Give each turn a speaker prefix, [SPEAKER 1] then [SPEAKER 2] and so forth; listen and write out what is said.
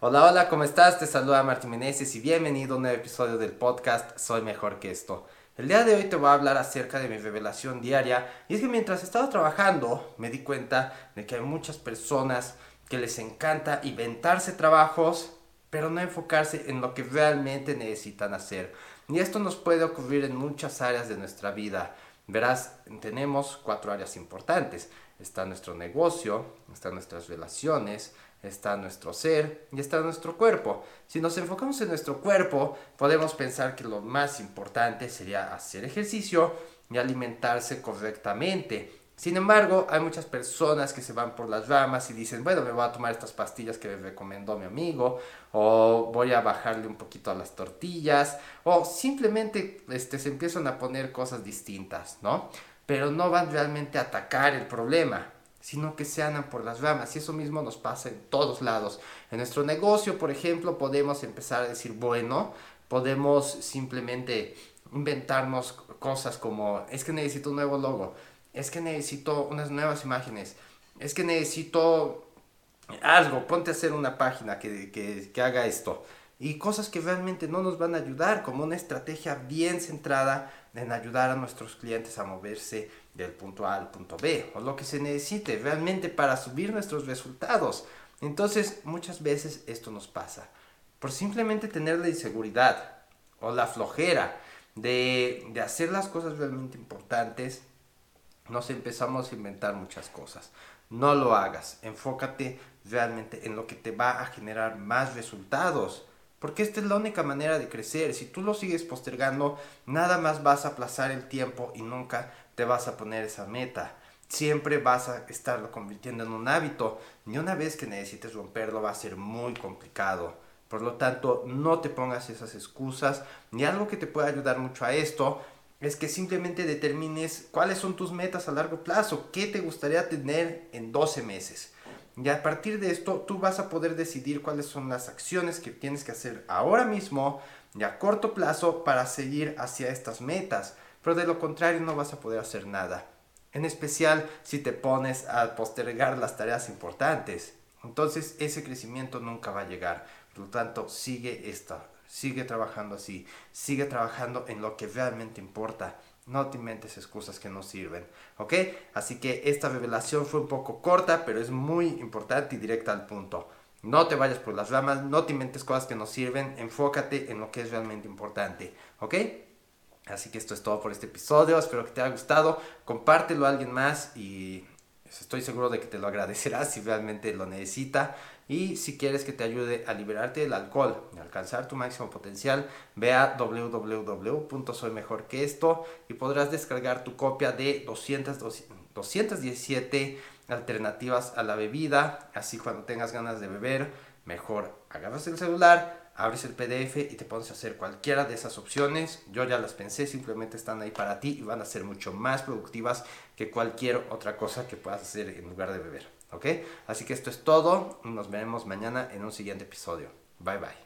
[SPEAKER 1] Hola, hola, ¿cómo estás? Te saluda Martín Meneses y bienvenido a un nuevo episodio del podcast Soy Mejor que esto. El día de hoy te voy a hablar acerca de mi revelación diaria y es que mientras estaba trabajando me di cuenta de que hay muchas personas que les encanta inventarse trabajos pero no enfocarse en lo que realmente necesitan hacer. Y esto nos puede ocurrir en muchas áreas de nuestra vida. Verás, tenemos cuatro áreas importantes. Está nuestro negocio, están nuestras relaciones, está nuestro ser y está nuestro cuerpo. Si nos enfocamos en nuestro cuerpo, podemos pensar que lo más importante sería hacer ejercicio y alimentarse correctamente. Sin embargo, hay muchas personas que se van por las ramas y dicen, bueno, me voy a tomar estas pastillas que me recomendó mi amigo, o voy a bajarle un poquito a las tortillas, o simplemente este, se empiezan a poner cosas distintas, ¿no? Pero no van realmente a atacar el problema, sino que se andan por las ramas. Y eso mismo nos pasa en todos lados. En nuestro negocio, por ejemplo, podemos empezar a decir, bueno, podemos simplemente inventarnos cosas como, es que necesito un nuevo logo es que necesito unas nuevas imágenes, es que necesito algo, ponte a hacer una página que, que, haga esto. Y cosas que realmente no nos van a ayudar, como una estrategia bien centrada en ayudar a nuestros clientes a moverse del punto A al punto B, o lo que se necesite realmente para subir nuestros resultados. Entonces, muchas veces esto nos pasa. Por simplemente tener la inseguridad o la flojera de, de hacer las cosas realmente importantes, nos empezamos a inventar muchas cosas. No lo hagas, enfócate realmente en lo que te va a generar más resultados. Porque esta es la única manera de crecer. Si tú lo sigues postergando, nada más vas a aplazar el tiempo y nunca te vas a poner esa meta. Siempre vas a estarlo convirtiendo en un hábito. Ni una vez que necesites romperlo va a ser muy complicado. Por lo tanto, no te pongas esas excusas. Ni algo que te pueda ayudar mucho a esto es que simplemente determines cuáles son tus metas a largo plazo, qué te gustaría tener en 12 meses. Y a partir de esto tú vas a poder decidir cuáles son las acciones que tienes que hacer ahora mismo y a corto plazo para seguir hacia estas metas. Pero de lo contrario no vas a poder hacer nada. En especial si te pones a postergar las tareas importantes. Entonces ese crecimiento nunca va a llegar. Por lo tanto, sigue esta, Sigue trabajando así. Sigue trabajando en lo que realmente importa. No te inventes excusas que no sirven. ¿Ok? Así que esta revelación fue un poco corta, pero es muy importante y directa al punto. No te vayas por las ramas, no te inventes cosas que no sirven, enfócate en lo que es realmente importante. ¿Ok? Así que esto es todo por este episodio. Espero que te haya gustado. Compártelo a alguien más y estoy seguro de que te lo agradecerás si realmente lo necesita. Y si quieres que te ayude a liberarte del alcohol y alcanzar tu máximo potencial, ve a www.soymejorqueesto y podrás descargar tu copia de 200, 217 alternativas a la bebida. Así cuando tengas ganas de beber, mejor agarras el celular, abres el PDF y te pones a hacer cualquiera de esas opciones. Yo ya las pensé, simplemente están ahí para ti y van a ser mucho más productivas que cualquier otra cosa que puedas hacer en lugar de beber. ¿Ok? Así que esto es todo. Nos veremos mañana en un siguiente episodio. Bye bye.